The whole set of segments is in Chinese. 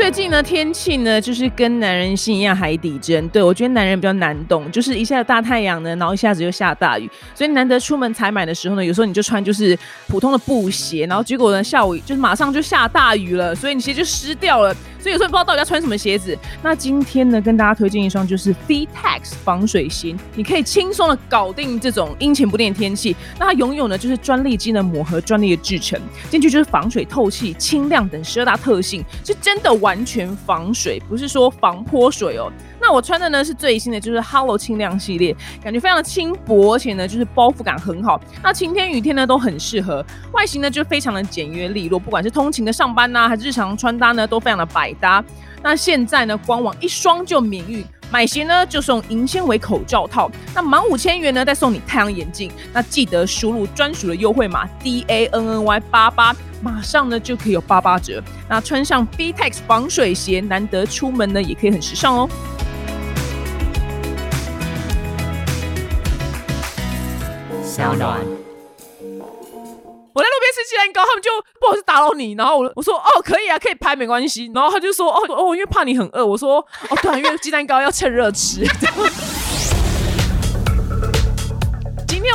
最近呢，天气呢就是跟男人心一样海底针。对我觉得男人比较难懂，就是一下大太阳呢，然后一下子就下大雨，所以难得出门采买的时候呢，有时候你就穿就是普通的布鞋，然后结果呢下午就是马上就下大雨了，所以你鞋就湿掉了。所以有时候不知道到底要穿什么鞋子。那今天呢，跟大家推荐一双就是 VTEX 防水鞋，你可以轻松的搞定这种阴晴不定的天气。那它拥有呢就是专利机能膜和专利的制成，进去就是防水、透气、轻量等十二大特性，是真的完全防水，不是说防泼水哦。那我穿的呢是最新的，就是 Hello 轻量系列，感觉非常的轻薄，而且呢就是包覆感很好。那晴天雨天呢都很适合，外形呢就非常的简约利落，不管是通勤的上班呐，还是日常穿搭呢，都非常的百搭。那现在呢官网一双就免运，买鞋呢就送银纤维口罩套，那满五千元呢再送你太阳眼镜。那记得输入专属的优惠码 D A N N Y 八八，马上呢就可以有八八折。那穿上 Btex 防水鞋，难得出门呢也可以很时尚哦。我在路边吃鸡蛋糕，他们就不好意思打扰你，然后我我说哦可以啊，可以拍没关系，然后他就说哦哦，因为怕你很饿，我说哦对啊，因为鸡蛋糕要趁热吃。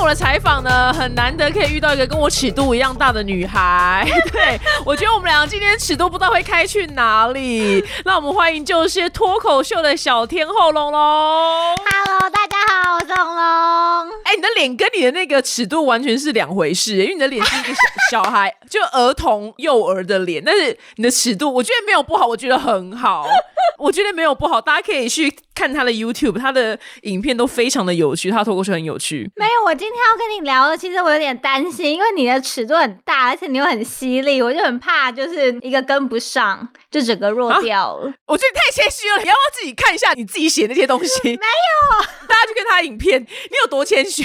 我的采访呢，很难得可以遇到一个跟我尺度一样大的女孩。对我觉得我们两个今天尺度不知道会开去哪里。那我们欢迎就是脱口秀的小天后龙龙。Hello，大家好，我是龙龙。哎、你的脸跟你的那个尺度完全是两回事，因为你的脸是一个小小孩，就儿童幼儿的脸，但是你的尺度，我觉得没有不好，我觉得很好，我觉得没有不好，大家可以去看他的 YouTube，他的影片都非常的有趣，他脱口秀很有趣。没有，我今天天要跟你聊的，其实我有点担心，因为你的尺度很大，而且你又很犀利，我就很怕就是一个跟不上，就整个弱掉了。我觉得你太谦虚了，你要不要自己看一下你自己写那些东西？没有，大家去看他的影片，你有多谦虚？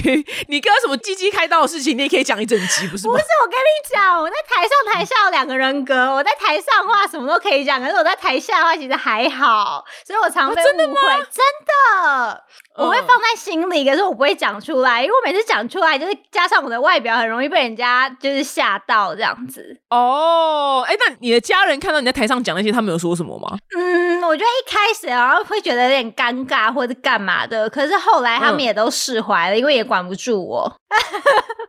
你跟他什么鸡鸡开刀的事情，你也可以讲一整集，不是吗不是？，我跟你讲，我在台上台下有两个人格，我在台上的话什么都可以讲，可是我在台下的话其实还好，所以我常被啊真的误会，真的。我会嗯放在心里，可是我不会讲出来，因为我每次讲出来，就是加上我的外表，很容易被人家就是吓到这样子。哦，哎，那你的家人看到你在台上讲那些，他们有说什么吗？嗯，我觉得一开始然后会觉得有点尴尬或者干嘛的，可是后来他们嗯也都释怀了，因为也管不住我。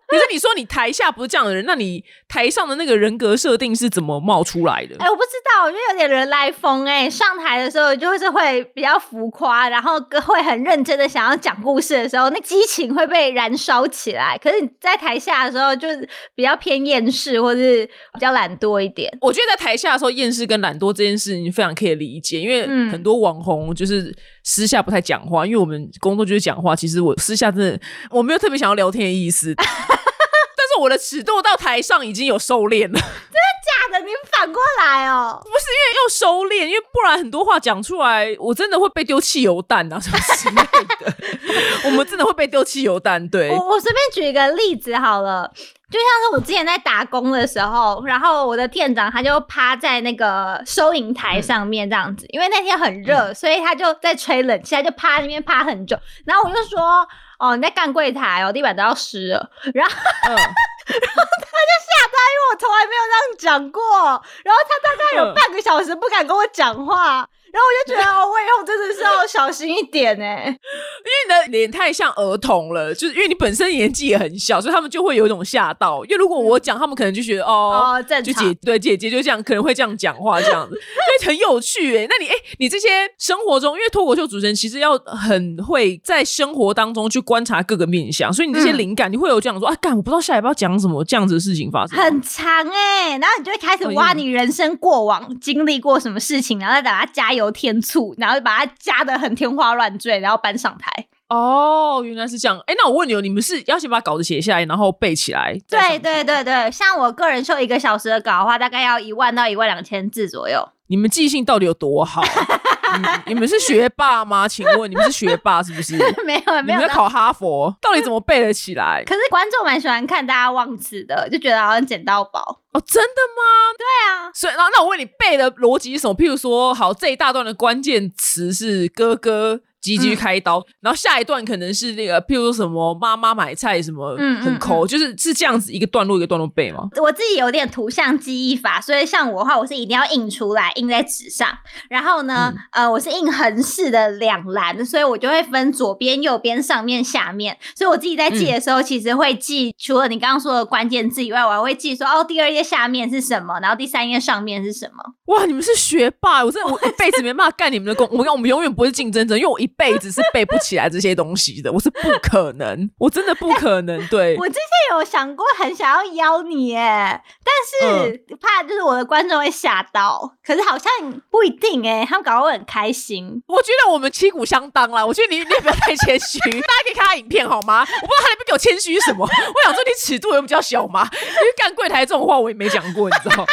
可是你说你台下不是这样的人，那你台上的那个人格设定是怎么冒出来的？哎、我不知道，我觉得有点人来疯哎、上台的时候就是会比较浮夸，然后跟会很认真的想要讲故事的时候，那激情会被燃烧起来。可是你在台下的时候，就是比较偏厌世，或是比较懒惰一点。我觉得在台下的时候，厌世跟懒惰这件事情非常可以理解，因为嗯很多网红就是私下不太讲话，因为我们工作就是讲话。其实我私下真的我没有特别想要聊天的意思，我的尺度到台上已经有收敛了，真的假的，你反过来哦。不是，因为要收敛，因为不然很多话讲出来，我真的会被丢汽油弹啊什么之类的。我们真的会被丢汽油弹，对。我我随便举一个例子好了，就像是我之前在打工的时候，然后我的店长他就趴在那个收银台上面这样子，因为那天很热，所以他就在吹冷气，他就趴在那边趴很久。然后我就说：“哦，你在干柜台哦，地板都要湿了。”然后嗯，因为我从来没有这样讲过，然后他大概有嗯。半个小时不敢跟我讲话，然后我就觉得哦，我以后真的是要小心一点哎。因为你的脸太像儿童了，就是因为你本身年纪也很小，所以他们就会有一种吓到。因为如果我讲，他们可能就觉得哦。就姐对姐姐就这样，可能会这样讲话，这样子，所以，很有趣哎。那你哎，你这些生活中，因为脱口秀主持人其实要很会在生活当中去观察各个面相，所以你这些嗯灵感，你会有这样说啊，干，我不知道下一步要讲什么这样子的事情发生。很长哎、然后你就会开始哦挖你人生过往经历过什么事情，然后再把它加油添醋，然后把它加的很天花乱坠，然后搬上台。哦，原来是这样。哎，那我问你哦，你们是要先把稿子写下来，然后背起来？对对对对，像我个人秀一个小时的稿的话，大概要一万到一万两千字左右。你们记性到底有多好？你 你们是学霸吗？请问你们是学霸是不是？没有没有，你们在考哈佛，到底怎么背得起来？可是观众蛮喜欢看大家忘词的，就觉得好像捡到宝。哦，真的吗？对啊，所以，然后那我问你背的逻辑是什么？譬如说，好，这一大段的关键词是哥哥急急开刀，然后下一段可能是那个，譬如说什么妈妈买菜什么，嗯嗯很抠，就是是这样子一个段落一个段落背吗？我自己有点图像记忆法，所以像我的话，我是一定要印出来，印在纸上。然后呢，呃，我是印横式的两栏，所以我就会分左边、右边、上面、下面。所以我自己在记的时候，其实会记除了你刚刚说的关键字以外，我还会记说哦，第二页下面是什么，然后第三页上面是什么。哇，你们是学霸！我真的我一辈子没办法干你们的工，我跟我们永远不是竞争者，因为我一辈子是背不起来这些东西的，我是不可能，我真的不可能。对，我之前有想过很想要邀你耶，但是怕就是我的观众会吓到，可是好像不一定哎，他们搞得会很开心。我觉得我们旗鼓相当啦。我觉得你 你也不要太谦虚，大家可以看他影片好吗？我不知道他那边给我谦虚什么。我想说你尺度有比较小吗？因为干柜台这种话我也没讲过，你知道，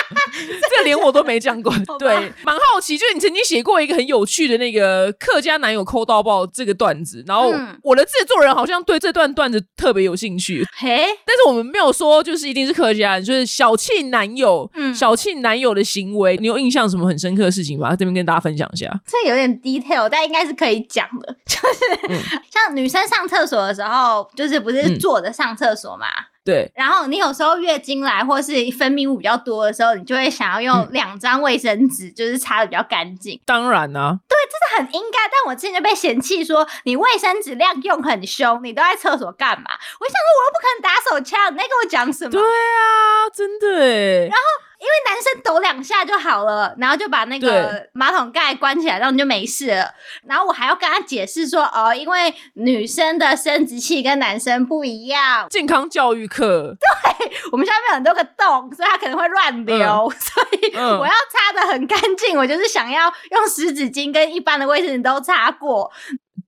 这个连我都没讲过。对，蛮好奇，就是你曾经写过一个很有趣的那个客家男友抠到爆这个段子，然后嗯我的制作人好像对这段段子特别有兴趣。嘿，但是我们没有说就是一定是客家人，就是小气男友，嗯小气男友的行为，你有印象什么很深刻的事情吗？这边跟大家分享一下。这有点 detail，但应该是可以讲的。就是、像女生上厕所的时候，就是不是嗯坐着上厕所嘛？对，然后你有时候月经来或是分泌物比较多的时候，你就会想要用嗯两张卫生纸，就是擦的比较干净，当然啊，这很应该。但我之前就被嫌弃说你卫生纸量用很凶，你都在厕所干嘛？我就想说我又不可能打手枪，你在跟我讲什么？对啊，真的哎。因为男生抖两下就好了，然后就把那个对。马桶盖关起来，然后你就没事了。然后我还要跟他解释说，哦，因为女生的生殖器跟男生不一样，健康教育课，对 我们下面有很多个洞，所以它可能会乱流，所以嗯。我要擦的很干净。我就是想要用湿纸巾跟一般的卫生纸都擦过，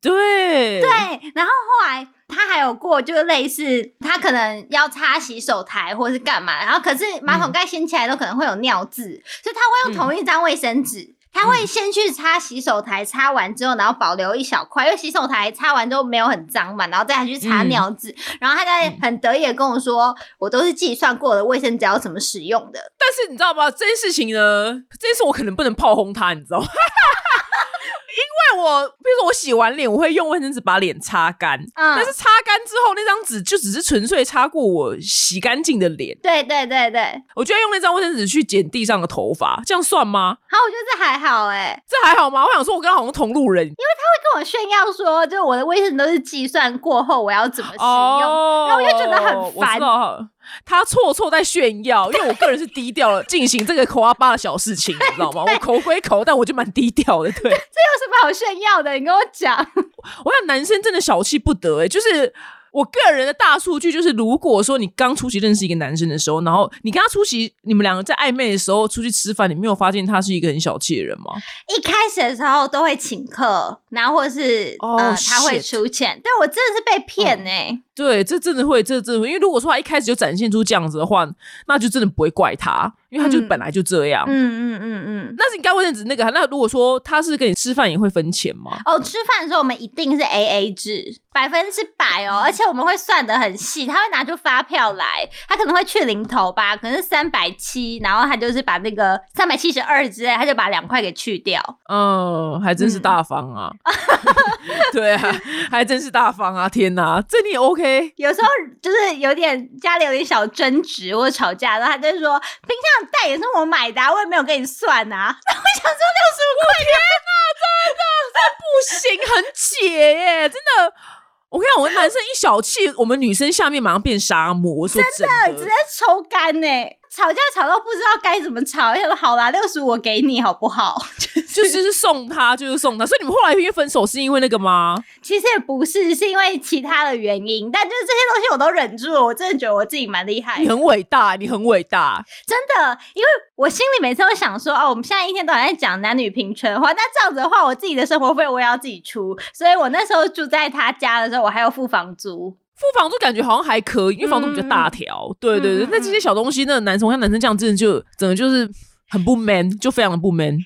对对。然后后来他还有过，就是类似他可能要擦洗手台或是干嘛，然后可是马桶盖掀起来都可能会有尿渍，所以他会用同一张卫生纸。他会先去擦洗手台，擦完之后，然后保留一小块，因为洗手台擦完之后没有很脏嘛，然后再去擦嗯尿渍。然后他在很得意的跟我说，我都是计算过的卫生纸要怎么使用的。但是你知道吗？这件事情呢，这件事我可能不能炮轰他，你知道吗？因为我，比如说我洗完脸，我会用卫生纸把脸擦干，嗯但是擦干之后，那张纸就只是纯粹擦过我洗干净的脸，对对对对，我就要用那张卫生纸去剪地上的头发，这样算吗？好，我觉得这还好哎、这还好吗？我想说，我跟他好像同路人因为他会跟我炫耀说，就我的卫生纸都是计算过后我要怎么使用。哦，然后我就觉得很我烦他错错在炫耀，因为我个人是低调了进行这个口啊巴的小事情，你知道吗？我口归口，但我就蛮低调的。对，这有什么好炫耀的？你跟我讲。我想男生真的小气不得哎、就是。我个人的大数据就是，如果说你刚出席认识一个男生的时候，然后你跟他出席，你们两个在暧昧的时候出去吃饭，你没有发现他是一个很小气的人吗？一开始的时候都会请客，然后或是、哦呃他会出钱，但我真的是被骗哎、对，这真的会，这真的会，因为如果说他一开始就展现出这样子的话，那就真的不会怪他，因为他就嗯本来就这样。嗯嗯嗯嗯。那是你该卫生纸那个，那如果说他是跟你吃饭也会分钱吗？哦，吃饭的时候我们一定是 A A 制，百分之百哦，而且我们会算的很细，他会拿出发票来，他可能会去零头吧，可能是三百七，然后他就是把那个三百七十二之类，他就把两块给去掉。嗯，还真是嗯大方啊！对啊，还真是大方啊！天哪，这你也 OK？有时候就是有点家里有点小争执或者吵架，然后他就说冰箱的袋也是我买的、啊，我也没有跟你算啊。然 后我想说六十五块钱真的不行，很解耶，真的。我跟你讲，我们男生一小气，我们女生下面马上变沙漠。我说真的，直接抽干呢、吵架吵到不知道该怎么吵，想说好啦，六十五我给你好不好？就就是送他，就是送他。所以你们后来因为分手是因为那个吗？其实也不是，是因为其他的原因，但就是这些东西我都忍住了，我真的觉得我自己蛮厉害你很伟大，你很伟大。真的，因为我心里每次都想说，哦，我们现在一天到晚在讲男女平权的话，那这样子的话，我自己的生活费我也要自己出，所以我那时候住在他家的时候，我还要付房租。付房租感觉好像还可以，因为房东比较大条。对对对，嗯那这些小东西，那男生，我看男生这样真的就整个就是很不 man，就非常的不 man。因为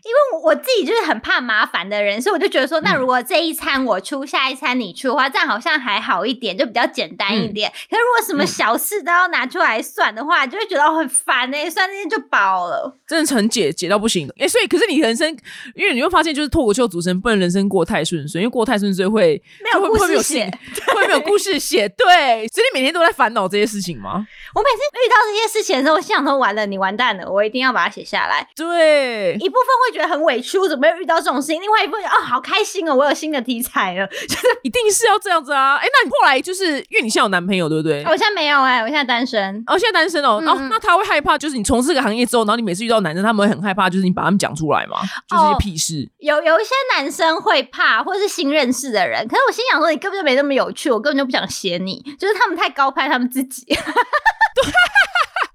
我我自己就是很怕麻烦的人，所以我就觉得说，那如果这一餐我出，下一餐你出的话，这样好像还好一点，就比较简单一点。可是如果什么小事都要拿出来算的话，就会觉得很烦哎，算那些就饱了，真的很解解到不行哎。所以，可是你人生，因为你会发现，就是脱口秀主持人不能人生过太顺遂，因为过太顺遂会没有故事写，会没有故事写。对，所以你每天都在烦恼这些事情吗？我每次遇到这些事情的时候，我想说完了，你完蛋了，我一定要把它写下来。对，一部分会觉得很委屈，我怎么会遇到这种事情？另外一部分哦，好开心哦，我有新的题材了，就是一定是要这样子啊！哎，那你后来就是因为你现在有男朋友，对不对？我现在没有哎，我现在单身。哦，现在单身哦。哦，那他会害怕，就是你从事这个行业之后，然后你每次遇到男生，他们会很害怕，就是你把他们讲出来嘛，就是一些屁事。有有一些男生会怕，或者是新认识的人。可是我心想说，你根本就没那么有趣，我根本就不想写你，就是他们太高攀他们自己。对。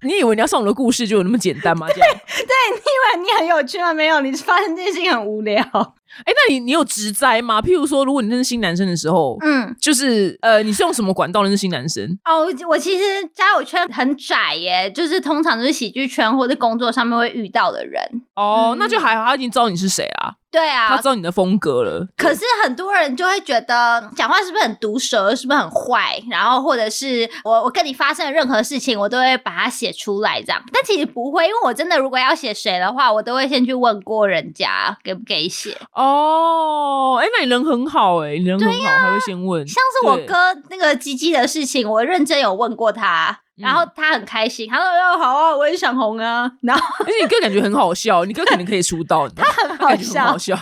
你以为你要送我的故事就有那么简单吗？这样 对，你以为你很有趣吗？没有，你发现这件事情很无聊。哎，那你你有直栽吗？譬如说，如果你认识新男生的时候，嗯，就是呃，你是用什么管道认识新男生？哦，我其实交友圈很窄耶，就是通常都是喜剧圈或者工作上面会遇到的人。哦，那就还好，他已经知道你是谁啦。对啊，他知道你的风格了。可是很多人就会觉得讲话是不是很毒舌，是不是很坏？然后或者是我我跟你发生的任何事情，我都会把它写出来这样。但其实不会，因为我真的如果要写谁的话，我都会先去问过人家给不给写。哦，哎，那你人很好哎，你人很好，还会先问。像是我哥那个鸡鸡的事情，我认真有问过他。然后他很开心，他说：“要好啊，我也想红啊。”然后而且你哥感觉很好笑，你哥肯定可以出道。他很好笑，好笑，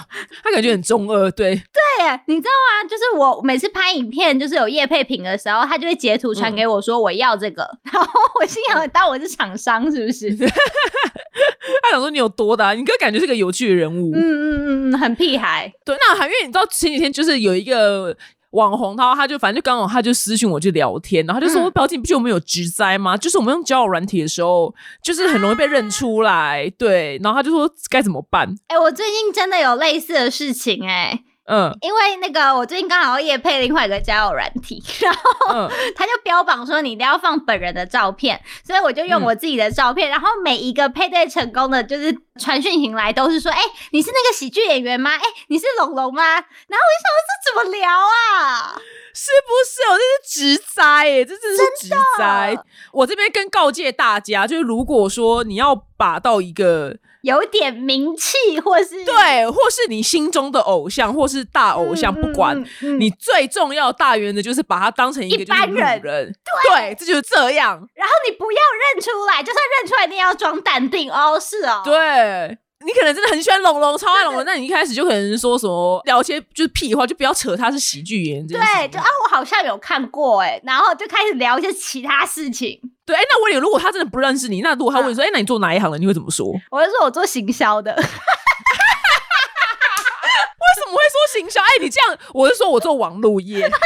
他感觉很中二。对对，你知道吗？就是我每次拍影片，就是有叶配品的时候，他就会截图传给我说：“我要这个。”然后我心想：“当我是厂商是不是？” 他想说你有多大？你哥感觉是个有趣的人物。嗯嗯嗯，很屁孩。对，那还因为你知道前几天就是有一个。网红他他就反正就刚好他就私信我就聊天，然后他就说：“我表姐，不是我们有直灾吗？就是我们用交友软体的时候，就是很容易被认出来。”对，然后他就说该怎么办？哎，我最近真的有类似的事情哎。嗯，因为那个我最近刚好也配另外一个交友软体，然后他就标榜说你一定要放本人的照片，所以我就用我自己的照片，然后每一个配对成功的，就是传讯型来都是说，哎，你是那个喜剧演员吗？哎，你是龙龙吗？然后我就想这怎么聊啊？是不是？我这是直灾哎，这真是直灾。我这边跟告诫大家，就是如果说你要把到一个。有点名气，或是对，或是你心中的偶像，或是大偶像，不管你最重要大原则就是把他当成一个般人，对，这就是这样。然后你不要认出来，就算认出来，你也要装淡定哦。是哦，对。你可能真的很喜欢龙龙，超爱龙龙，那你一开始就可能说什么聊些就是屁话，就不要扯他是喜剧演员。对，就啊，我好像有看过哎，然后就开始聊一些其他事情。对，哎，那我有，如果他真的不认识你，那如果他问你说，哎，那你做哪一行的？你会怎么说？我会说我做行销的。为什么会说行销？哎，你这样，我是说我做网络业。对对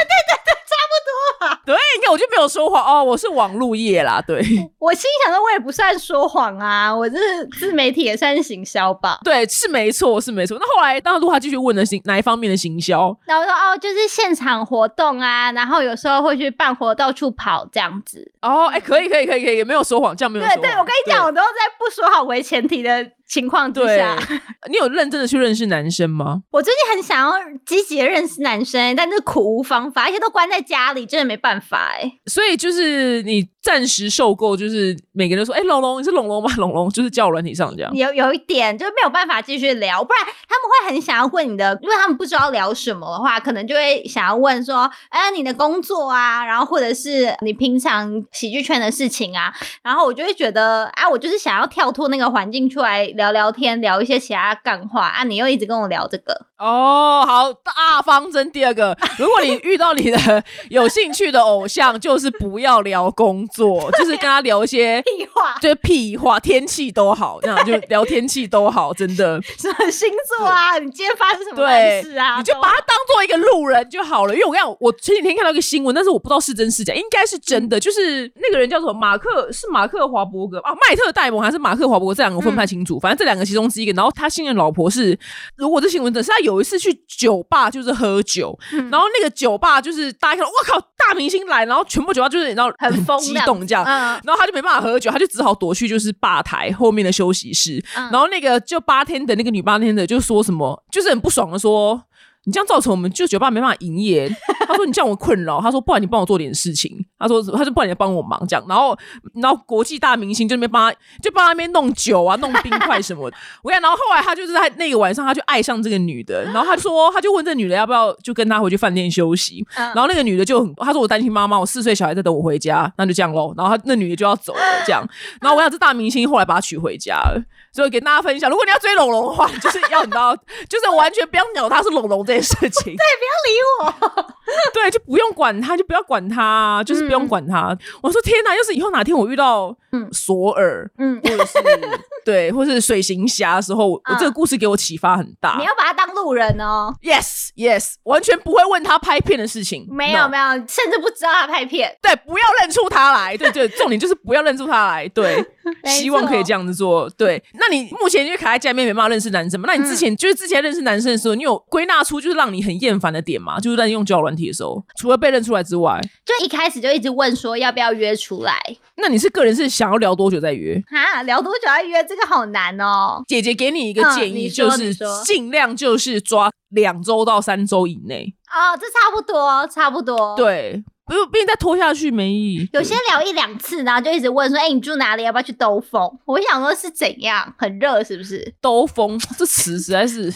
对。你看我就没有说谎哦，我是网络业啦。对，我心想说，我也不算说谎啊，我这自媒体也算是行销吧。对，是没错，是没错。那后来，当陆华继续问的行哪一方面的行销？然后说哦，就是现场活动啊，然后有时候会去办活，到处跑这样子。哦，哎，可以，可以，可以，可以，也没有说谎，这样没有。对，对我跟你讲，我都在不说好为前提的。情况之下，你有认真的去认识男生吗？我最近很想要积极的认识男生，但是苦无方法，而且都关在家里，真的没办法哎。所以就是你暂时受够，就是每个人都说：“哎，龙龙，你是龙龙吗？”龙龙就是叫软体上这样。有有一点就是没有办法继续聊，不然他们会很想要问你的，因为他们不知道聊什么的话，可能就会想要问说：“哎，你的工作啊，然后或者是你平常喜剧圈的事情啊。”然后我就会觉得啊，我就是想要跳脱那个环境出来。聊聊聊天，聊一些其他干话啊！你又一直跟我聊这个哦，好大方针。第二个，如果你遇到你的 有兴趣的偶像，就是不要聊工作，就是跟他聊一些 屁话，就是屁话，天气都好，这样就聊天气都好，真的。什么星座啊？你今天发生什么事啊？你就把他当做一个路人就好了。因为我讲，我前几天看到一个新闻，但是我不知道是真是假，应该是真的。就是那个人叫做马克，是马克华伯格啊，麦特戴蒙还是马克华伯格？这两个分不太清楚，反正。正这两个其中之一个。然后他新任老婆是，如果这新闻的是他有一次去酒吧就是喝酒，嗯然后那个酒吧就是大家看到，哇靠，大明星来，然后全部酒吧就是你知道很疯激动这样，嗯然后他就没办法喝酒，他就只好躲去就是吧台后面的休息室。嗯然后那个就八天的那个女八天的就说什么，就是很不爽的说。你这样造成我们就酒吧没办法营业。他说你这样我困扰。他说不然你帮我做点事情。他说他就不然你帮我忙这样。然后然后国际大明星就那边帮他就帮他那边弄酒啊弄冰块什么的。我跟你讲，然后后来他就是在那个晚上他就爱上这个女的，然后他就说他就问这女的要不要就跟他回去饭店休息。嗯然后那个女的就很，他说我担心妈妈，我四岁小孩在等我回家，那就这样喽。然后他那女的就要走了，这样。然后我想这大明星后来把她娶回家了，所以给大家分享，如果你要追龙龙的话，就是要你知道，就是完全不要鸟他是龙龙这件事情。对，不要理我，对，就不用管他，就不要管他，就是不用管他。我说天哪，要是以后哪天我遇到嗯索尔，嗯，或者是 对，或是水行侠的时候，我嗯这个故事给我启发很大你。要把他当路人哦。Yes, yes，完全不会问他拍片的事情，没有 No 没有，甚至不知道他拍片。对，不要认出他来。对对，重点就是不要认出他来。对，希望可以这样子做。对，那你目前因为卡在家里面没办法认识男生嘛？那你之前、就是之前认识男生的时候，你有归纳出就是让你很厌烦的点嘛？就是在用交友软体的时候，除了被认出来之外，就一开始就一直问说要不要约出来那你是个人是想要聊多久再约？啊？聊多久再约？这个好难哦。姐姐给你一个嗯建议，就是尽量就是抓两周到三周以内。哦，这差不多，差不多。，对，不是，毕竟再拖下去没意义。有些聊一两次，然后就一直问说：“哎、你住哪里？要不要去兜风？”我想说是怎样，很热是不是？兜风这词实在是老很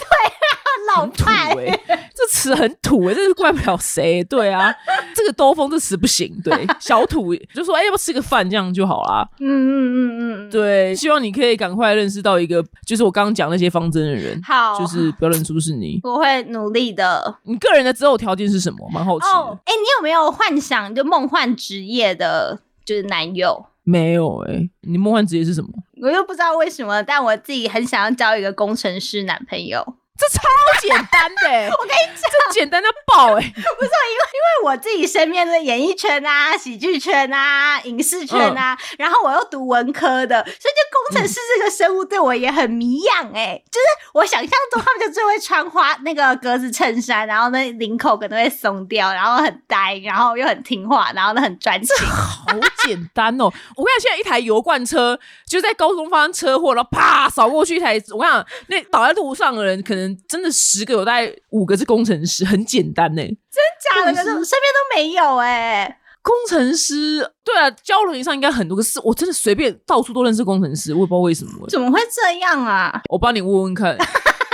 土派，哎、这词很土哎、这是怪不了谁。对啊，这个兜风这词不行。对，小土就说哎、要不要吃个饭这样就好啦。嗯嗯嗯嗯，对，希望你可以赶快认识到一个，就是我刚刚讲那些方针的人，好，就是不要认出是你。我会努力的。你个人的择偶条件是什么？蛮好奇。哦，哎、你有没有幻想就梦幻职业的，就是男友？没有哎、你梦幻职业是什么？我又不知道为什么，但我自己很想要交一个工程师男朋友。这超简单的、欸，我跟你讲，这简单到爆哎、不是因为因为我自己身边的演艺圈啊、喜剧圈啊、影视圈啊，然后我又读文科的，所以就工程师这个生物对我也很迷样哎、就是我想象中他们就最会穿花那个格子衬衫，然后那领口可能会松掉，然后很呆，然后又很听话，然后呢很专情。好简单哦！我跟你讲，现在一台油罐车就在高中发生车祸，然后啪扫过去一台，我跟你讲，那倒在路上的人可能真的十个有大概五个是工程师，很简单呢。真假的，可是我身边都没有哎、工程师，对啊，交流上应该很多，可是我真的随便到处都认识工程师，我也不知道为什么。怎么会这样啊？我帮你问问看。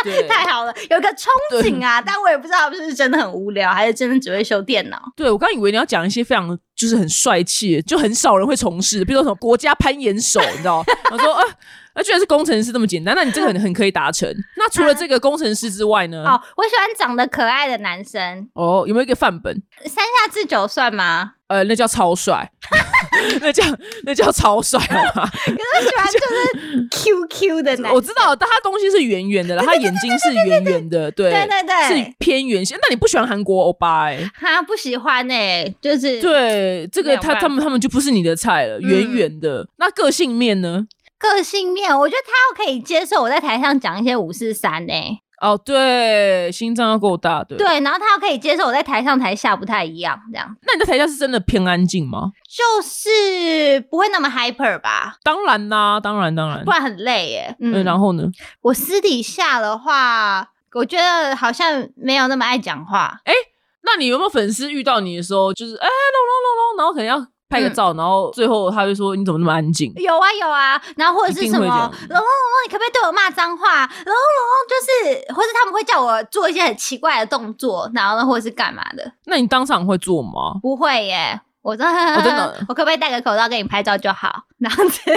对太好了，有个憧憬啊，但我也不知道是不是真的很无聊，还是真的只会修电脑。对，我刚以为你要讲一些非常就是很帅气，就很少人会从事，比如说什么国家攀岩手，你知道吗？我说啊，那居然是工程师这么简单，那你这个很很可以达成。那除了这个工程师之外呢？哦，我喜欢长得可爱的男生，哦，有没有一个范本？三下智久算吗？呃，那叫超帅，那叫那叫超帅好吗？我喜欢就是 QQ 的男我知道，但他东西是圆圆的了，他眼睛是圆圆的，对对对对是偏圆形。那你不喜欢韩国欧巴哎、他不喜欢哎、就是对，这个他他们他们就不是你的菜了，圆圆的。那个性面呢？个性面，我觉得他要可以接受我在台上讲一些五四三哎，哦，对，心脏要够大，对。对，然后他要可以接受我在台上台下不太一样，这样那你在台下是真的偏安静吗？就是不会那么 hyper 吧，当然啦，当然当然不。然很累耶。嗯，嗯，然后呢？我私底下的话，我觉得好像没有那么爱讲话。那你有没有粉丝遇到你的时候，就是哎，隆隆隆隆，然后可能要拍个嗯照，然后最后他就说你怎么那么安静？有啊有啊，然后或者是什么龙龙龙龙，你可不可以对我骂脏话？龙龙龙就是，或者他们会叫我做一些很奇怪的动作，然后呢，或者是干嘛的？那你当场会做吗？不会耶，我真的，哦真的 我可不可以戴个口罩给你拍照就好？那样子，对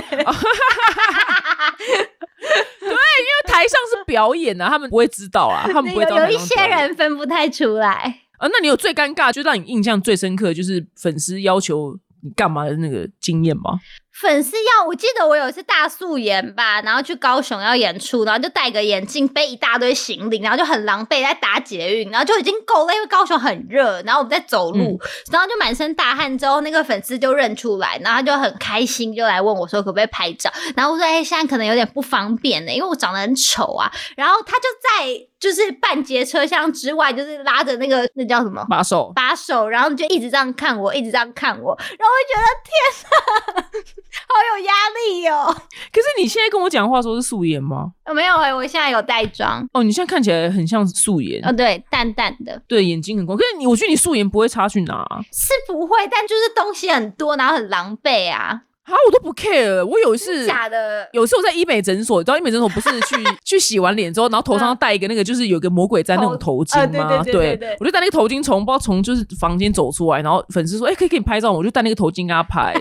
因为台上是表演啊，他们不会知道啊，他们不会有知道有一些人分不太出来。啊。那你有最尴尬，就让你印象最深刻，就是粉丝要求你干嘛的那个经验吗？粉丝要，我记得我有一次大素颜吧，然后去高雄要演出，然后就戴个眼镜，背一大堆行李，然后就很狼狈在打捷运，然后就已经够了，因为高雄很热，然后我们在走路，然后就满身大汗，之后那个粉丝就认出来，然后他就很开心，就来问我说可不可以拍照，然后我说哎，现在可能有点不方便呢，因为我长得很丑啊，然后他就在。就是半截车厢之外，就是拉着那个那叫什么把手，把手，然后就一直这样看我，一直这样看我，然后我就觉得天哪，好有压力哦。可是你现在跟我讲话时候是素颜吗？没有哎，我现在有带妆。哦，你现在看起来很像素颜。哦，对，淡淡的，对，眼睛很光。可是你，我觉得你素颜不会差去哪？是不会，但就是东西很多，然后很狼狈啊。啊，我都不 care。我有一次假的，有一次我在医美诊所，你知道医美诊所不是去 去洗完脸之后，然后头上戴一个那个就是有个魔鬼毡那种头巾吗？对，我就戴那个头巾从不知道从就是房间走出来，然后粉丝说：“哎，可以给你拍照。”我就戴那个头巾跟他拍。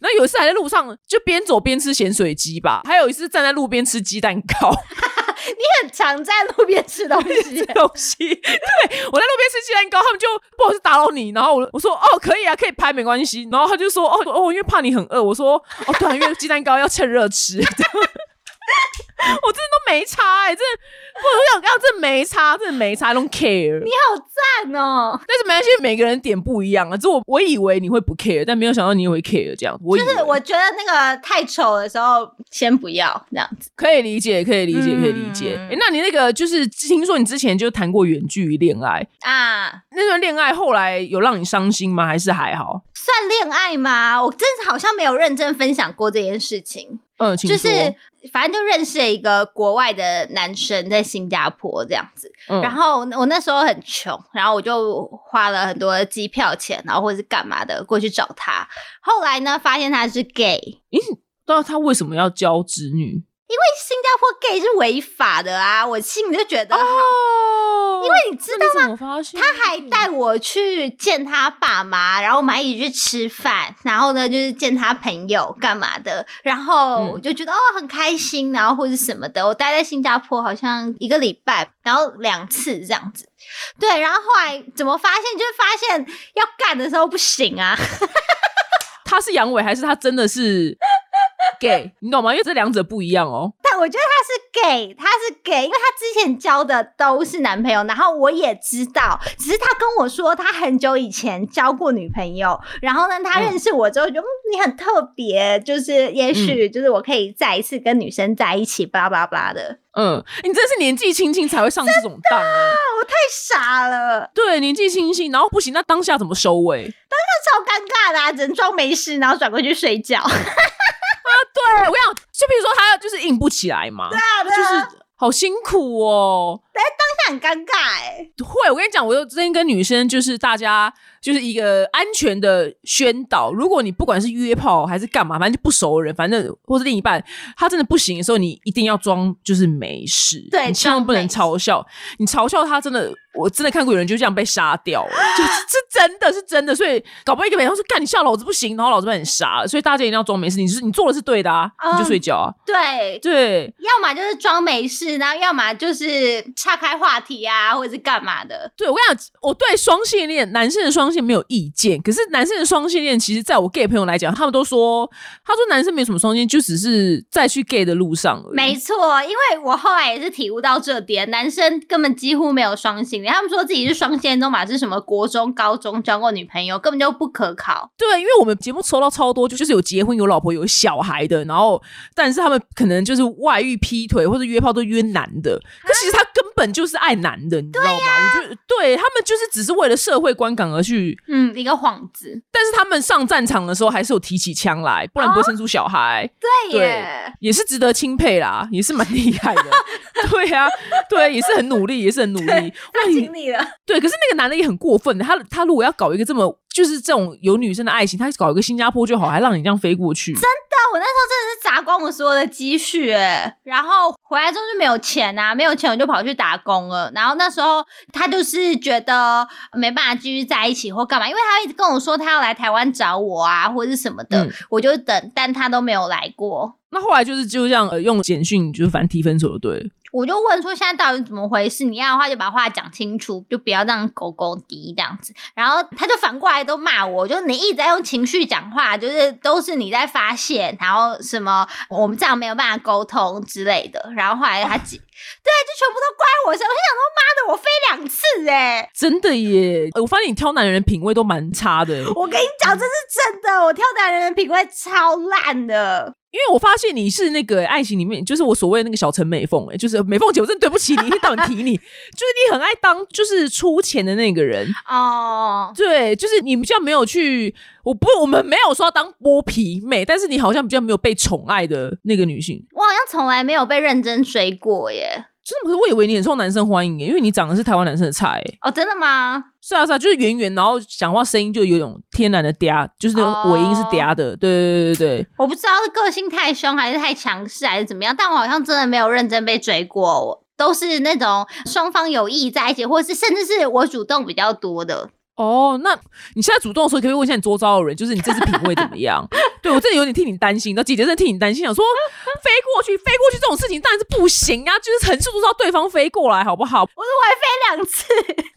然后有一次还在路上就边走边吃咸水鸡吧，还有一次站在路边吃鸡蛋糕。你很常在路边吃东西，东西。对我在路边吃鸡蛋糕，他们就不好意思打扰你。然后我我说哦可以啊，可以拍没关系。然后他就说哦哦，因为怕你很饿。我说哦对，因为鸡蛋糕要趁热吃。我真的都没差哎，真的，我想刚真的没差，真的没差，don't care。你好赞哦！但是没关系，每个人点不一样啊。就我我以为你会不 care，但没有想到你也会 care 这样。就是我觉得那个太丑的时候，先不要这样子。可以理解，可以理解，可以理解。哎，那你那个就是听说你之前就谈过远距离恋爱啊？那段恋爱后来有让你伤心吗？还是还好？算恋爱吗？我真的好像没有认真分享过这件事情。嗯，就是反正就认识了一个国外的男生，在新加坡这样子。然后我那时候很穷，然后我就花了很多机票钱，然后或者是干嘛的过去找他。后来呢，发现他是 gay。咦，不知道他为什么要教侄女？因为新加坡 gay 是违法的啊，我心里就觉得，哦，因为你知道吗？他还带我去见他爸妈，然后我们一起去吃饭，然后呢就是见他朋友干嘛的，然后我就觉得哦很开心，然后或者什么的。我待在新加坡好像一个礼拜，然后两次这样子，对，然后后来怎么发现？就是发现要干的时候不行啊。他是阳痿还是他真的是 gay，你懂吗？因为这两者不一样哦。但我觉得他是 gay，他是 gay，因为他之前交的都是男朋友，然后我也知道，只是他跟我说他很久以前交过女朋友，然后呢，他认识我之后就嗯，你很特别，就是也许就是我可以再一次跟女生在一起，巴拉巴拉的。嗯，你真是年纪轻轻才会上这种当啊！我太傻了。对，年纪轻轻，然后不行，那当下怎么收尾？当下超尴尬的，只能装没事，然后转过去睡觉。对，我跟你讲，就比如说他就是硬不起来嘛，对啊，就是好辛苦哦。哎，当下很尴尬哎。会，我跟你讲，我之前跟女生就是大家就是一个安全的宣导。如果你不管是约炮还是干嘛，反正就不熟人，反正或是另一半，他真的不行的时候，你一定要装就是没事，对，你千万不能嘲笑。你嘲笑他，真的。我真的看过有人就这样被杀掉了，就是是真的是真的，所以搞不好一个美，他说干你笑老子不行，然后老子把你杀了，所以大家一定要装没事。你是你做的是对的啊，你就睡觉啊。对对，要么就是装没事，然后要么就是岔开话题啊，或者是干嘛的。对我跟你讲，我对双性恋男生的双性没有意见，可是男生的双性恋，其实在我 gay 朋友来讲，他们都说，他说男生没什么双性，就只是在去 gay 的路上。没错，因为我后来也是体悟到这点，男生根本几乎没有双性恋。他们说自己是双性恋中嘛，是什么国中、高中交过女朋友，根本就不可靠。对，因为我们节目抽到超多，就就是有结婚、有老婆、有小孩的，然后但是他们可能就是外遇、劈腿或者约炮都约男的，可其实他根本就是爱男的，你知道吗？我觉得对他们就是只是为了社会观感而去，嗯，一个幌子。但是他们上战场的时候还是有提起枪来，不然不会生出小孩。对耶，也是值得钦佩啦，也是蛮厉害的。对呀，对，也是很努力，也是很努力。我尽力了。对，可是那个男的也很过分的，他他如果要搞一个这么就是这种有女生的爱情，他搞一个新加坡就好，还让你这样飞过去。真的，我那时候真的是砸光我所有的积蓄，哎，然后回来之后就没有钱啊，没有钱我就跑去打工了。然后那时候他就是觉得没办法继续在一起或干嘛，因为他一直跟我说他要来台湾找我啊，或者是什么的，我就等，但他都没有来过。那后来就是就这样呃用简讯就是反正提分手就，对。我就问说现在到底怎么回事？你要的话就把话讲清楚，就不要让狗狗滴这样子。然后他就反过来都骂我，就你一直在用情绪讲话，就是都是你在发泄，然后什么我们这样没有办法沟通之类的。然后后来他几。对，就全部都怪我身上。我就想说，妈的，我飞两次哎，真的耶！我发现你挑男人的品味都蛮差的。我跟你讲，这是真的，我挑男人的品味超烂的。因为我发现你是那个爱情里面，就是我所谓那个小陈美凤，哎，就是美凤姐，我真的对不起你，一天到晚提你，就是你很爱当就是出钱的那个人哦。对，就是你比较没有去，我不，我们没有说要当剥皮妹，但是你好像比较没有被宠爱的那个女性。我好像从来没有被认真追过耶。就是我以为你很受男生欢迎耶，因为你长得是台湾男生的菜。哦，真的吗？是啊是啊，就是圆圆，然后讲话声音就有种天然的嗲，就是那种尾音是嗲的。对对对对对。我不知道是个性太凶，还是太强势，还是怎么样，但我好像真的没有认真被追过，我都是那种双方有意在一起，或是甚至是我主动比较多的。哦，那你现在主动的时候，可以问一下你周遭的人，就是你这次品味怎么样？对我真的有点替你担心，那姐姐真的替你担心，想说飞过去，飞过去这种事情当然是不行啊，就是横竖都是要对方飞过来，好不好？我说我还飞两次，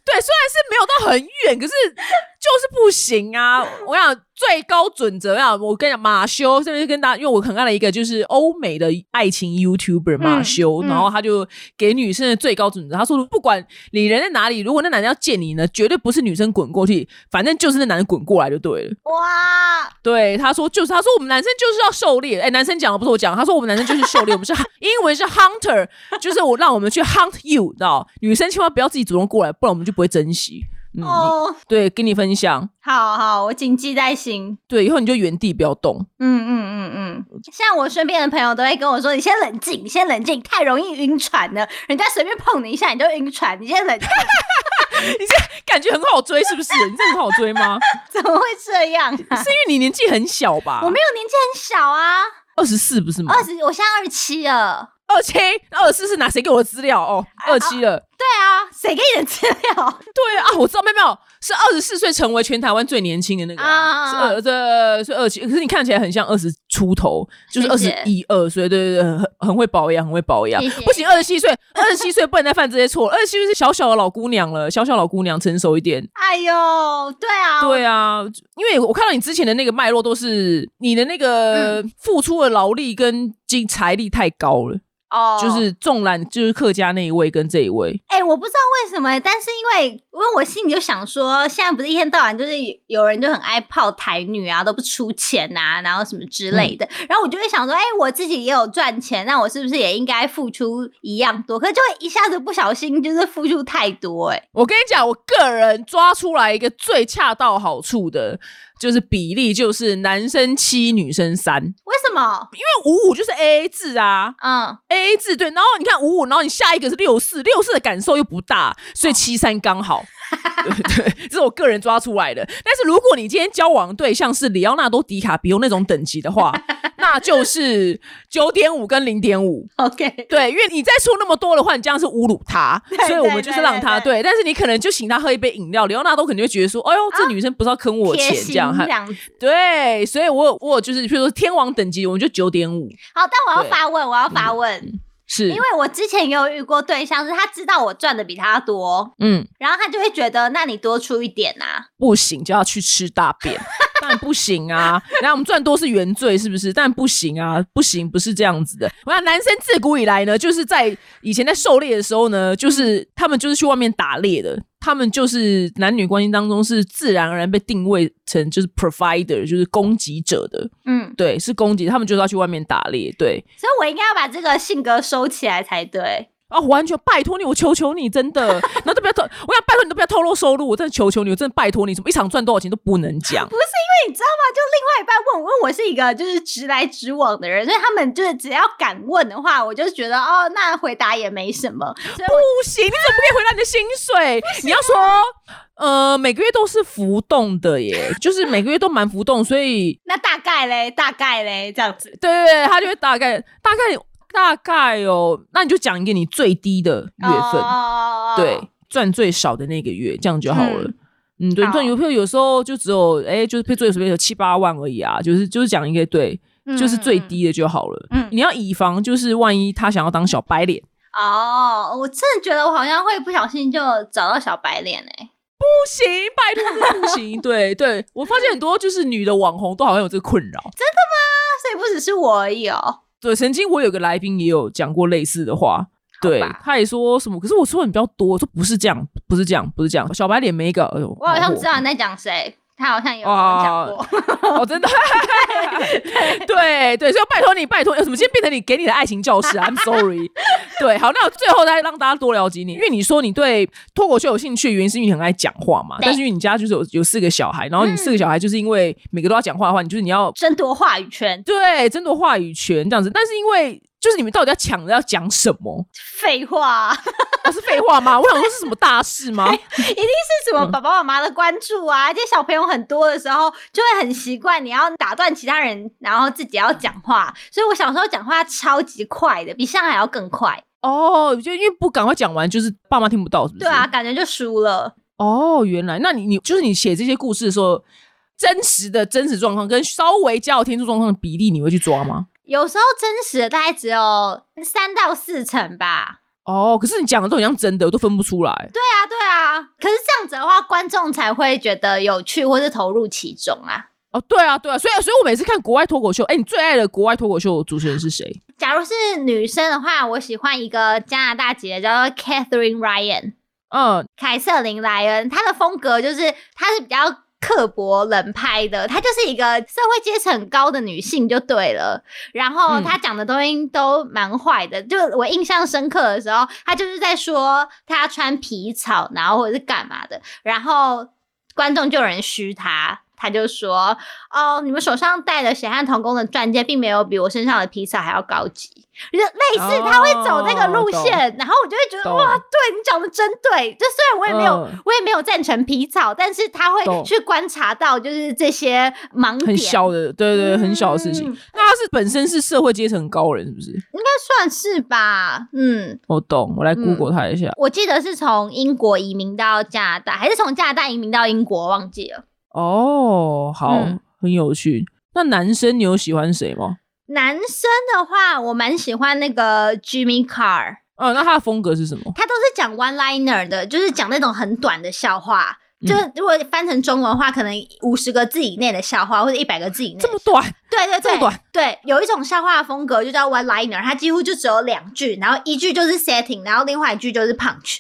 对，虽然是没有到很远，可是就是不行啊！我想。最高准则啊！我跟你讲，马修这边跟大家，因为我很爱了一个就是欧美的爱情 YouTuber 马修，然后他就给女生的最高准则，他说不管你人在哪里，如果那男的要见你呢，绝对不是女生滚过去，反正就是那男的滚过来就对了。哇！对，他说就是，他说我们男生就是要狩猎。哎，男生讲的不是我讲，他说我们男生就是狩猎，我们是 英文是 hunter，就是我让我们去 hunt you，知道？女生千万不要自己主动过来，不然我们就不会珍惜。哦，对，跟你分享，好好，我谨记在心。对，以后你就原地不要动。嗯嗯嗯嗯。像我身边的朋友都会跟我说：“你先冷静，你先冷静，太容易晕船了。人家随便碰你一下，你就晕船，你先冷静。你这感觉很好追，是不是？你这很好追吗？怎么会这样？是因为你年纪很小吧？我没有年纪很小啊，二十四不是吗？二十，我现在二十七了。二七，二十四是拿谁给我的资料？哦，二七了。对啊，谁给你的资料？对啊，我知道，没有没有，是二十四岁成为全台湾最年轻的那个，是二这是二七，可是你看起来很像二十出头，就是二十一二岁，对对对，很很会保养，很会保养。不行，二十七岁，二十七岁不能再犯这些错，二十七岁是小小的老姑娘了，小小老姑娘成熟一点。哎呦，对啊，对啊，因为我看到你之前的那个脉络，都是你的那个付出的劳力跟金财力太高了。哦，就是纵览，就是客家那一位跟这一位。哎，我不知道为什么，但是因为因为我心里就想说，现在不是一天到晚就是有人就很爱泡台女啊，都不出钱啊，然后什么之类的。然后我就会想说，哎，我自己也有赚钱，那我是不是也应该付出一样多？可是就会一下子不小心就是付出太多。哎，我跟你讲，我个人抓出来一个最恰到好处的。就是比例就是男生七女生三，为什么？因为五五就是 A A 制啊，嗯，A A 制对，然后你看五五，然后你下一个是六四，六四的感受又不大，所以七三刚好。对对，这是我个人抓出来的。但是如果你今天交往对象是里奥纳多·迪卡比欧那种等级的话，那就是九点五跟零点五。OK，对，因为你再出那么多的话，你这样是侮辱他，所以我们就是让他对。但是你可能就请他喝一杯饮料，李奥纳多肯定会觉得说：“哎呦，这女生不知道坑我钱这样。”对，所以我我就是比如说天王等级，我们就九点五。好，但我要发问，我要发问。是因为我之前也有遇过对象，是他知道我赚的比他多，嗯，然后他就会觉得，那你多出一点啊，不行就要去吃大便，不行啊。然后我们赚多是原罪，是不是？但不行啊，不行，不是这样子的。我想男生自古以来呢，就是在以前在狩猎的时候呢，就是他们就是去外面打猎的。他们就是男女关系当中是自然而然被定位成就是 provider，就是供给者的，嗯，对，是供给，他们就是要去外面打猎，对，所以我应该要把这个性格收起来才对。啊！完全拜托你，我求求你，真的，那都不要透，我想拜托你都不要透露收入，我真的求求你，我真的拜托你，什么一场赚多少钱都不能讲。不是因为你知道吗？就另外一半问我，因为我是一个就是直来直往的人，所以他们就是只要敢问的话，我就觉得哦，那回答也没什么。不行，你怎么可以回答你的薪水？你要说呃，每个月都是浮动的耶，就是每个月都蛮浮动，所以那大概嘞，大概嘞，这样子。对对对，他就会大概大概。大概哦，那你就讲一个你最低的月份，对，赚最少的那个月，这样就好了。嗯，对，赚邮票有时候就只有，哎，就是配最随便有七八万而已啊，就是就是讲一个对，就是最低的就好了。嗯，你要以防就是万一他想要当小白脸。哦，我真的觉得我好像会不小心就找到小白脸哎、不行，拜托，这不行。对对，我发现很多就是女的网红都好像有这个困扰。真的吗所以不只是我而已哦。对，曾经我有个来宾也有讲过类似的话。对，他也说什么，可是我说的比较多，我说不是这样，不是这样，不是这样。小白脸没一个，哎呦，我好像知道你在讲谁，他好像有跟我讲过。哦，真的，对 对，所以拜托你，拜托，有什么今天变成你给你的爱情教室啊？I'm sorry。对，好，那最后再让大家多了解你，因为你说你对脱口秀有兴趣原因是因为你很爱讲话嘛，但是因为你家就是有有四个小孩，然后你四个小孩就是因为每个都要讲话的话，你就是你要争夺话语权，对争夺话语权这样子，但是因为就是你们到底要抢着要讲什么？废话，哦，是废话吗？我想说是什么大事吗？一定是什么爸爸妈妈的关注啊！而且小朋友很多的时候，就会很习惯你要打断其他人，然后自己要讲话。所以我小时候讲话超级快的，比现在还要更快。哦，就因为不赶快讲完，就是爸妈听不到，是不是？对啊，。感觉就输了。哦，原来，那你你就是你写这些故事的时候，真实的真实状况跟稍微加有天助状况的比例，你会去抓吗？有时候真实的大概只有三到四成吧。哦，可是你讲的都很像真的，我都分不出来。对啊，对啊。可是这样子的话，观众才会觉得有趣，或是投入其中啊。哦，对啊，对啊，所以所以我每次看国外脱口秀，哎，你最爱的国外脱口秀主持人是谁？假如是女生的话，我喜欢一个加拿大姐叫做 Catherine Ryan。嗯，凯瑟琳莱恩，她的风格就是她是比较刻薄冷派的，她就是一个社会阶层很高的女性就对了。然后嗯她讲的东西都蛮坏的，就我印象深刻的时候，她就是在说她穿皮草，然后或者是干嘛的，然后观众就有人嘘她。她就说：“哦，你们手上戴的血汗童工的钻戒，并没有比我身上的皮草还要高级。”就类似，哦他会走那个路线，然后我就会觉得哇，对你讲的真对。就虽然我也没有，嗯我也没有赞成皮草，但是他会去观察到就是这些盲点，很小的，对对对，很小的事情。嗯那他是本身是社会阶层高人，是不是？应该算是吧。嗯，我懂，我来 Google 他一下。我记得是从英国移民到加拿大，还是从加拿大移民到英国，忘记了。哦，好，嗯很有趣。那男生你有喜欢谁吗？男生的话，我蛮喜欢那个 Jimmy Carr，哦，那他的风格是什么？他都是讲 one liner 的，就是讲那种很短的笑话。嗯就是如果翻成中文的话，可能五十个字以内的笑话，或者一百个字以内的这么短，对对对这么短，对，有一种笑话的风格就叫 one liner，它几乎就只有两句，然后一句就是 setting，然后另外一句就是 punch，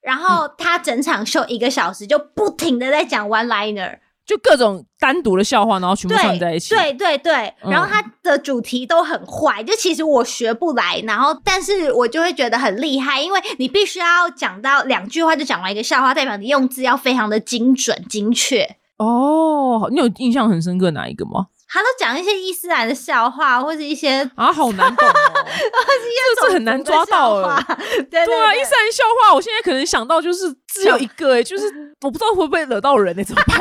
然后嗯他整场秀一个小时就不停的在讲 one liner，就各种单独的笑话，然后全部串在一起。对对对，嗯然后它的主题都很坏，就其实我学不来，然后但是我就会觉得很厉害，因为你必须要讲到两句话就讲完一个笑话，代表你用字要非常的精准精确。哦，你有印象很深刻哪一个吗？他都讲一些伊斯兰的笑话，或者一些啊，好难懂哦，这是很难抓到笑话哎。对对啊，伊斯兰笑话，我现在可能想到就是只有一个 哎，就是我不知道会不会惹到人哎，怎么办？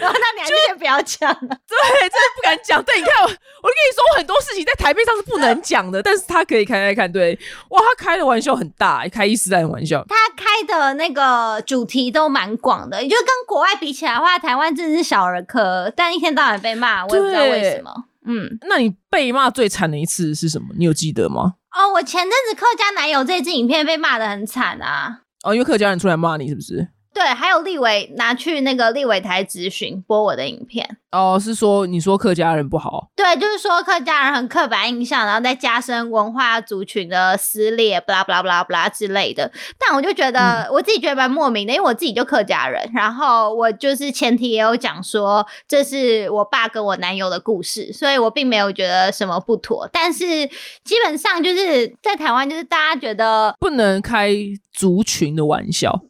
然后那你还是先不要讲了。对，真的不敢讲。对，你看，我我跟你说，我很多事情在台面上是不能讲的，但是他可以开开看。对，哇，他开的玩笑很大，开伊斯兰玩笑。的那个主题都蛮广的，也就跟国外比起来的话，台湾真的是小儿科，但一天到晚被骂，我也不知道为什么。嗯，那你被骂最惨的一次是什么？你有记得吗？哦，我前阵子客家男友这支影片被骂的很惨啊。哦，因为客家人出来骂你，是不是？对，还有立委拿去那个立委台咨询播我的影片，哦，是说你说客家人不好，对，就是说客家人很刻板印象，然后再加深文化族群的撕裂，不啦不啦不啦不啦之类的。但我就觉得、我自己觉得蛮莫名的，因为我自己就客家人，然后我就是前提也有讲说这是我爸跟我男友的故事，所以我并没有觉得什么不妥。但是基本上就是在台湾，就是大家觉得不能开族群的玩笑。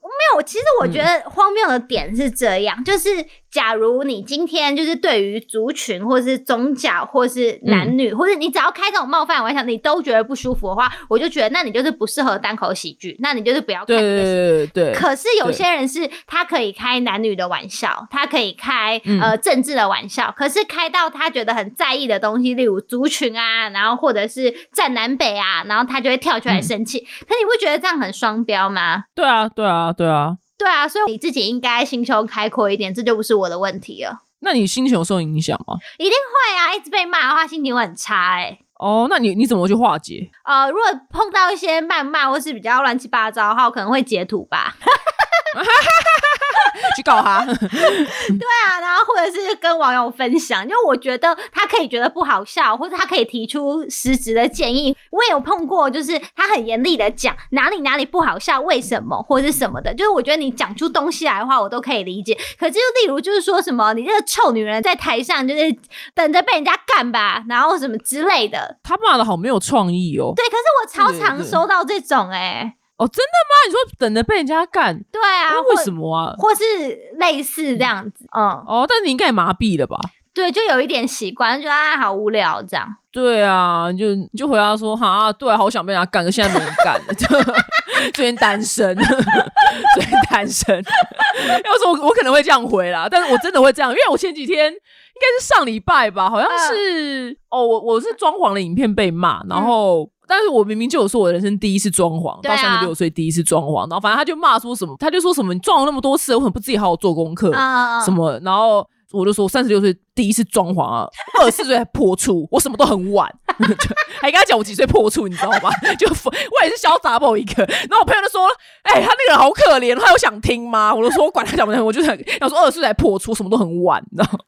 其实我觉得荒谬的点是这样，就是假如你今天就是对于族群或是宗教或是男女，或者你只要开这种冒犯玩笑，你都觉得不舒服的话，我就觉得那你就是不适合单口喜剧，那你就是不要看对。对对对，可是有些人是他可以开男女的玩笑，他可以开、嗯呃政治的玩笑，可是开到他觉得很在意的东西，例如族群啊，然后或者是站南北啊，然后他就会跳出来生气。可你不觉得这样很双标吗？对啊对啊对啊。对啊，所以你自己应该心胸开阔一点，这就不是我的问题了。那你心情有受影响吗？一定会啊，一直被骂的话，心情会很差哎、哦，那你你怎么去化解？呃，如果碰到一些谩骂或是比较乱七八糟的话，我可能会截图吧。去告他？对啊，然后或者是跟网友分享，就我觉得他可以觉得不好笑，或者他可以提出实质的建议。我也有碰过，就是他很严厉的讲哪里哪里不好笑，为什么或者是什么的。就是我觉得你讲出东西来的话，我都可以理解。可是就例如就是说什么，你这个臭女人在台上就是等着被人家干吧，然后什么之类的。他骂的好没有创意哦。对，可是我超常收到这种哎。哦，真的吗？你说等着被人家干？对啊，为什么啊？或是类似这样子，嗯，哦，但你应该也麻痹了吧？对，就有一点习惯，觉得啊好无聊这样。对啊，就就回答说哈，对，好想被人家干，可现在没人干了，就最近单身，最近单身。要说我我可能会这样回啦，但是我真的会这样，因为我前几天应该是上礼拜吧，好像是哦，我我是装潢的影片被骂，然后。但是我明明就有说我人生第一次装潢，到三十六岁第一次装潢，然后反正他就骂说什么，他就说什么你装了那么多次，为什么不自己好好做功课？什么？然后我就说三十六岁第一次装潢啊，二十四岁还破处，我什么都很晚，还跟他讲我几岁破处，你知道吗？就我也是潇洒某一个，然后我朋友就说，哎，他那个人好可怜，他有想听吗？我就说我管他讲不讲，我就想想说二十岁才破处，什么都很晚，你知道？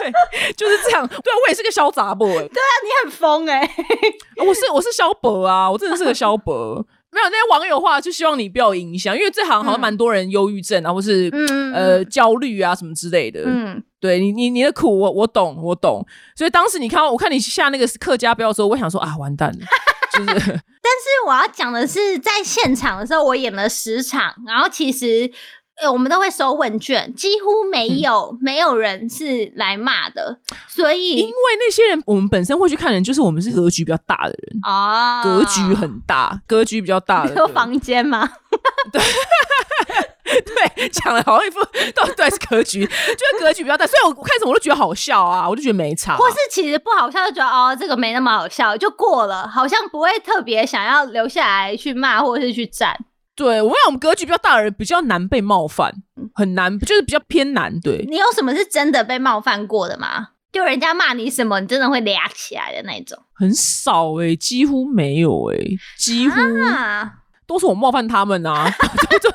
对，就是这样。对啊，我也是个潇洒 boy。对啊，你很疯哎！我是我是萧伯啊，我真的是个萧伯。没有那些网友话，就希望你不要影响，因为这行好像蛮多人忧郁症啊，或是呃焦虑啊什么之类的。嗯，对你你你的苦我我懂我懂。所以当时你看我看你下那个客家标的时候，我想说啊完蛋了，就是。但是我要讲的是，在现场的时候，我演了十场，然后其实。呃，我们都会收问卷，几乎没有没有人是来骂的，所以因为那些人，我们本身会去看人，就是我们是格局比较大的人啊，格局很大，格局比较大的，有房间吗？对 对，讲的好像一副都对是格局，就是格局比较大，所以我开始我都觉得好笑啊，我就觉得没差，或是其实不好笑，就觉得哦这个没那么好笑，就过了，好像不会特别想要留下来去骂或者是去赞。对，我想我们格局比较大的人比较难被冒犯，很难，就是比较偏难。对你有什么是真的被冒犯过的吗？就人家骂你什么，你真的会俩起来的那种？很少哎，几乎没有哎，几乎都是我冒犯他们啊，都是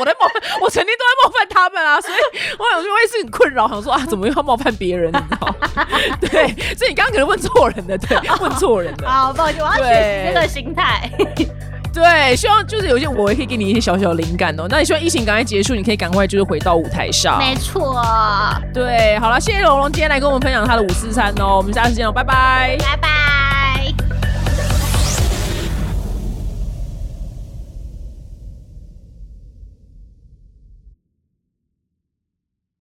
我在冒犯，我曾经都在冒犯他们啊，所以我想说，我也是很困扰，想说啊，怎么又要冒犯别人？你知道？对，所以你刚刚可能问错人的，对，问错人的。好，抱歉，我要学习这个心态。对，希望就是有一些我也可以给你一些小小的灵感哦。那你希望疫情赶快结束，你可以赶快就是回到舞台上。没错。对，好了，谢谢龙龙今天来跟我们分享他的五四三哦。我们下次见哦，拜拜，拜拜。